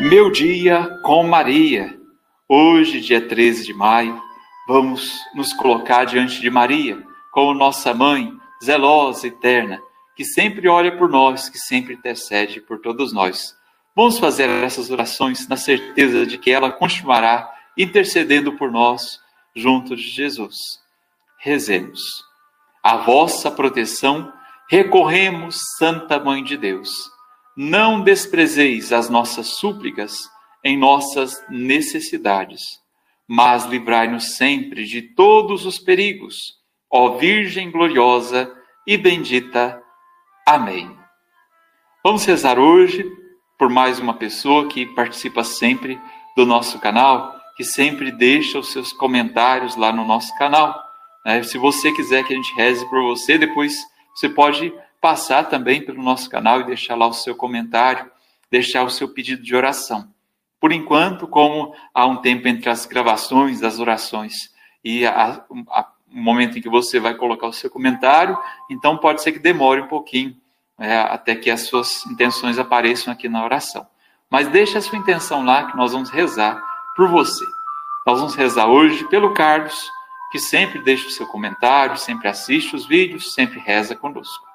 Meu dia com Maria. Hoje, dia 13 de maio, vamos nos colocar diante de Maria, como nossa mãe, zelosa, eterna, que sempre olha por nós, que sempre intercede por todos nós. Vamos fazer essas orações na certeza de que ela continuará intercedendo por nós junto de Jesus. Rezemos. A vossa proteção recorremos, Santa Mãe de Deus. Não desprezeis as nossas súplicas em nossas necessidades, mas livrai-nos sempre de todos os perigos, ó Virgem gloriosa e bendita. Amém. Vamos rezar hoje por mais uma pessoa que participa sempre do nosso canal, que sempre deixa os seus comentários lá no nosso canal. Né? Se você quiser que a gente reze por você, depois você pode passar também pelo nosso canal e deixar lá o seu comentário, deixar o seu pedido de oração. Por enquanto, como há um tempo entre as gravações das orações e a, a, o momento em que você vai colocar o seu comentário, então pode ser que demore um pouquinho é, até que as suas intenções apareçam aqui na oração. Mas deixe a sua intenção lá que nós vamos rezar por você. Nós vamos rezar hoje pelo Carlos, que sempre deixa o seu comentário, sempre assiste os vídeos, sempre reza conosco.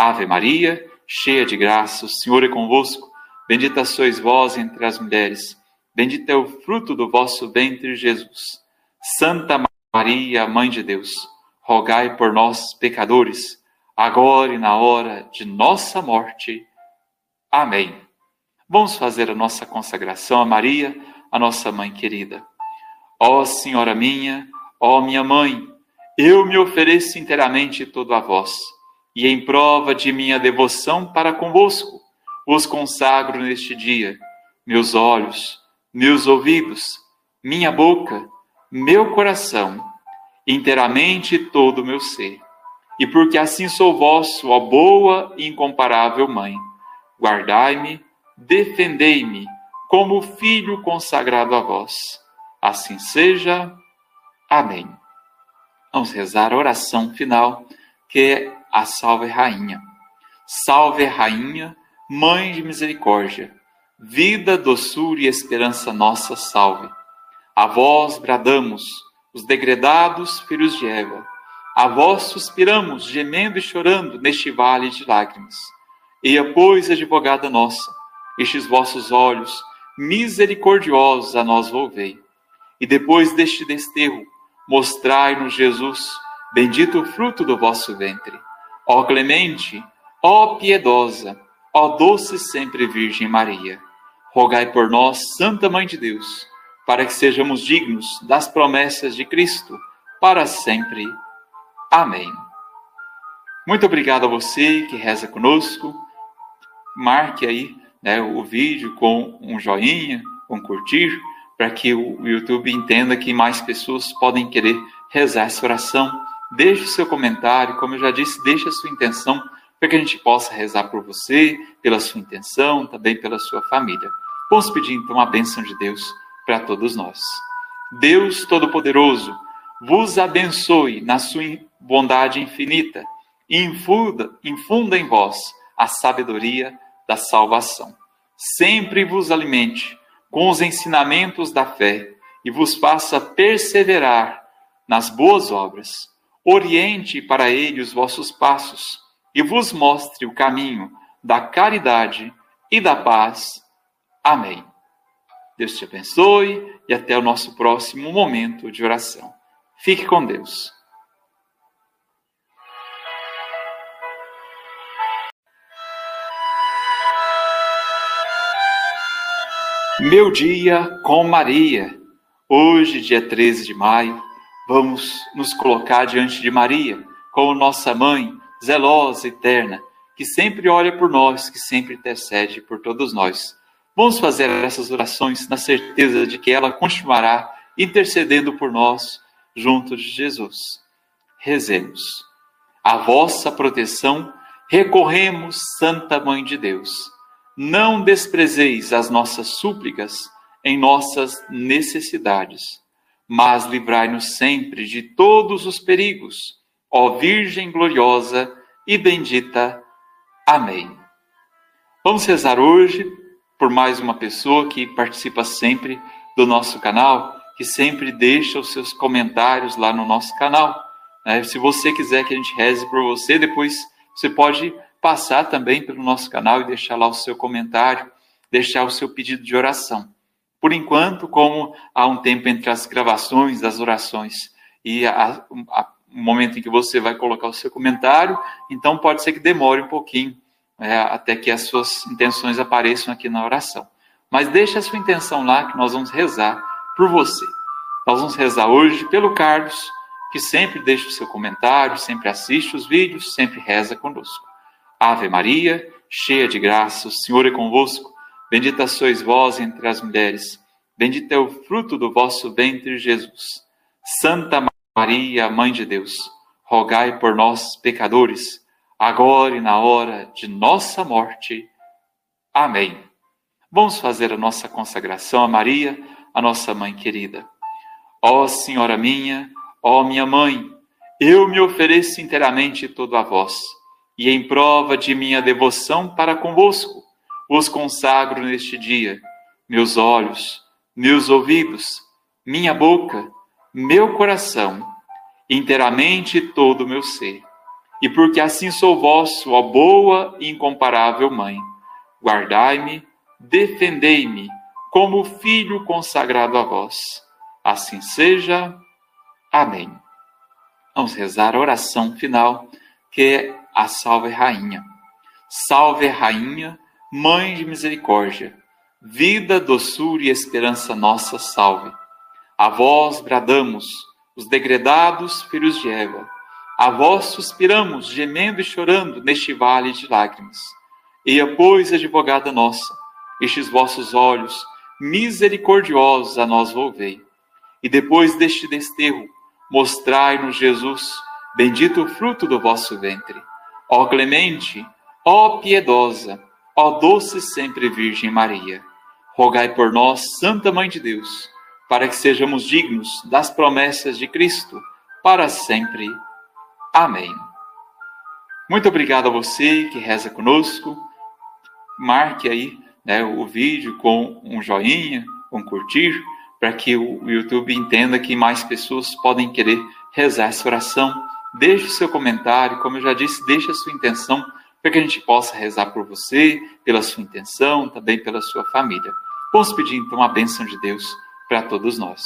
Ave Maria, cheia de graça, o Senhor é convosco. Bendita sois vós entre as mulheres. Bendito é o fruto do vosso ventre, Jesus. Santa Maria, Mãe de Deus, rogai por nós, pecadores agora e na hora de nossa morte. Amém. Vamos fazer a nossa consagração a Maria, a nossa mãe querida. Ó Senhora minha, ó minha mãe, eu me ofereço inteiramente todo a vós, e em prova de minha devoção para convosco, vos consagro neste dia meus olhos, meus ouvidos, minha boca, meu coração, inteiramente todo o meu ser e porque assim sou vosso, ó boa e incomparável Mãe. Guardai-me, defendei-me, como filho consagrado a vós. Assim seja. Amém. Vamos rezar a oração final, que é a Salve Rainha. Salve Rainha, Mãe de Misericórdia, vida, doçura e esperança nossa, salve. A vós bradamos, os degredados filhos de Eva a vós suspiramos, gemendo e chorando neste vale de lágrimas. Eia, pois, advogada nossa, estes vossos olhos misericordiosos a nós volvei. E depois deste desterro, mostrai-nos Jesus, bendito o fruto do vosso ventre. Ó clemente, ó piedosa, ó doce sempre Virgem Maria, rogai por nós, Santa Mãe de Deus, para que sejamos dignos das promessas de Cristo, para sempre. Amém. Muito obrigado a você que reza conosco. Marque aí né, o vídeo com um joinha, com curtir, para que o YouTube entenda que mais pessoas podem querer rezar essa oração. Deixe o seu comentário, como eu já disse, deixe a sua intenção para que a gente possa rezar por você, pela sua intenção, também pela sua família. Vamos pedir então a bênção de Deus para todos nós. Deus Todo-Poderoso, vos abençoe na sua bondade infinita e infunda, infunda em vós a sabedoria da salvação. Sempre vos alimente com os ensinamentos da fé e vos faça perseverar nas boas obras. Oriente para ele os vossos passos e vos mostre o caminho da caridade e da paz. Amém. Deus te abençoe e até o nosso próximo momento de oração. Fique com Deus. Meu dia com Maria. Hoje, dia 13 de maio, vamos nos colocar diante de Maria, como nossa mãe, zelosa, eterna, que sempre olha por nós, que sempre intercede por todos nós. Vamos fazer essas orações na certeza de que ela continuará intercedendo por nós junto de Jesus. Rezemos. A vossa proteção recorremos, Santa Mãe de Deus não desprezeis as nossas súplicas em nossas necessidades, mas livrai-nos sempre de todos os perigos, ó Virgem gloriosa e bendita. Amém. Vamos rezar hoje por mais uma pessoa que participa sempre do nosso canal, que sempre deixa os seus comentários lá no nosso canal. Né? Se você quiser que a gente reze por você, depois você pode passar também pelo nosso canal e deixar lá o seu comentário, deixar o seu pedido de oração. Por enquanto, como há um tempo entre as gravações das orações e a, a, o momento em que você vai colocar o seu comentário, então pode ser que demore um pouquinho é, até que as suas intenções apareçam aqui na oração. Mas deixe a sua intenção lá que nós vamos rezar por você. Nós vamos rezar hoje pelo Carlos, que sempre deixa o seu comentário, sempre assiste os vídeos, sempre reza conosco. Ave Maria, cheia de graça, o Senhor é convosco. Bendita sois vós entre as mulheres. Bendito é o fruto do vosso ventre, Jesus. Santa Maria, Mãe de Deus, rogai por nós, pecadores agora e na hora de nossa morte. Amém. Vamos fazer a nossa consagração a Maria, a nossa mãe querida. Ó Senhora minha, ó minha mãe, eu me ofereço inteiramente todo a vós, e em prova de minha devoção para convosco, vos consagro neste dia meus olhos, meus ouvidos, minha boca, meu coração, inteiramente todo o meu ser e porque assim sou vosso, ó boa e incomparável Mãe. Guardai-me, defendei-me, como filho consagrado a vós. Assim seja. Amém. Vamos rezar a oração final, que é a Salve Rainha. Salve Rainha, Mãe de Misericórdia, vida, doçura e esperança nossa, salve. A vós bradamos, os degredados filhos de Eva a vós suspiramos, gemendo e chorando neste vale de lágrimas. Eia, pois, advogada nossa, estes vossos olhos misericordiosos a nós volvei. E depois deste desterro, mostrai-nos Jesus, bendito o fruto do vosso ventre. Ó clemente, ó piedosa, ó doce sempre Virgem Maria, rogai por nós, Santa Mãe de Deus, para que sejamos dignos das promessas de Cristo, para sempre. Amém. Muito obrigado a você que reza conosco. Marque aí né, o vídeo com um joinha, com curtir, para que o YouTube entenda que mais pessoas podem querer rezar essa oração. Deixe o seu comentário, como eu já disse, deixe a sua intenção para que a gente possa rezar por você, pela sua intenção, também pela sua família. Vamos pedir então a bênção de Deus para todos nós.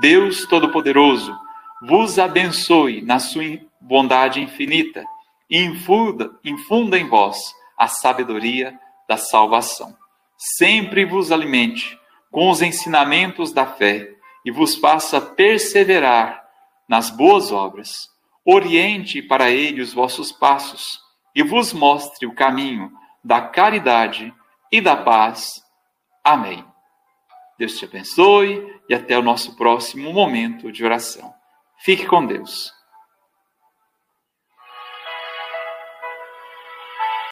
Deus Todo-Poderoso, vos abençoe na sua bondade infinita e infunda, infunda em vós a sabedoria da salvação. Sempre vos alimente com os ensinamentos da fé e vos faça perseverar nas boas obras. Oriente para ele os vossos passos e vos mostre o caminho da caridade e da paz. Amém. Deus te abençoe e até o nosso próximo momento de oração. Fique com Deus.